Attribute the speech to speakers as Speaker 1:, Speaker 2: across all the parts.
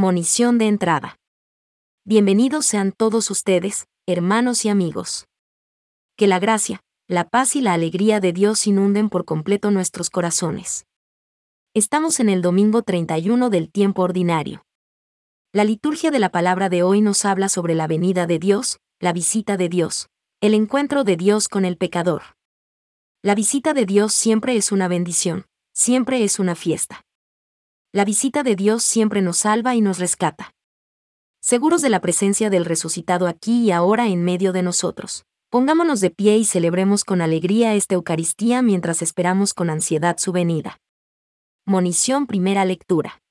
Speaker 1: Monición de entrada. Bienvenidos sean todos ustedes, hermanos y amigos. Que la gracia, la paz y la alegría de Dios inunden por completo nuestros corazones. Estamos en el domingo 31 del tiempo ordinario. La liturgia de la palabra de hoy nos habla sobre la venida de Dios, la visita de Dios, el encuentro de Dios con el pecador. La visita de Dios siempre es una bendición, siempre es una fiesta. La visita de Dios siempre nos salva y nos rescata. Seguros de la presencia del resucitado aquí y ahora en medio de nosotros, pongámonos de pie y celebremos con alegría esta Eucaristía mientras esperamos con ansiedad su venida. Monición Primera Lectura.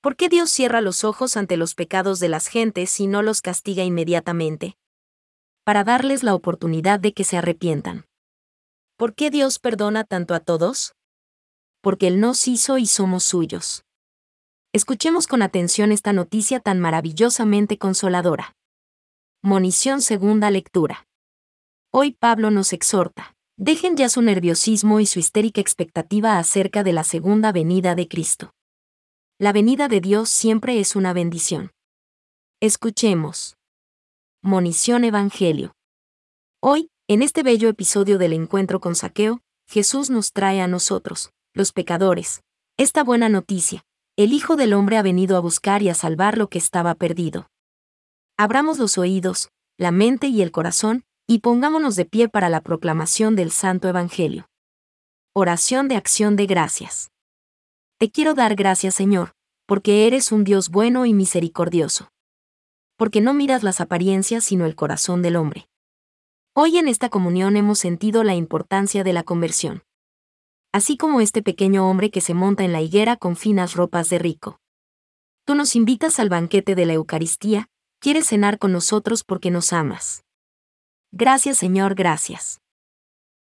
Speaker 1: ¿Por qué Dios cierra los ojos ante los pecados de las gentes y no los castiga inmediatamente? Para darles la oportunidad de que se arrepientan. ¿Por qué Dios perdona tanto a todos? Porque Él nos hizo y somos suyos. Escuchemos con atención esta noticia tan maravillosamente consoladora. Monición Segunda Lectura. Hoy Pablo nos exhorta. Dejen ya su nerviosismo y su histérica expectativa acerca de la segunda venida de Cristo la venida de Dios siempre es una bendición. Escuchemos. Monición Evangelio. Hoy, en este bello episodio del encuentro con Saqueo, Jesús nos trae a nosotros, los pecadores, esta buena noticia. El Hijo del Hombre ha venido a buscar y a salvar lo que estaba perdido. Abramos los oídos, la mente y el corazón, y pongámonos de pie para la proclamación del Santo Evangelio. Oración de acción de gracias. Te quiero dar gracias, Señor, porque eres un Dios bueno y misericordioso. Porque no miras las apariencias sino el corazón del hombre. Hoy en esta comunión hemos sentido la importancia de la conversión. Así como este pequeño hombre que se monta en la higuera con finas ropas de rico. Tú nos invitas al banquete de la Eucaristía, quieres cenar con nosotros porque nos amas. Gracias Señor, gracias.